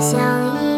相依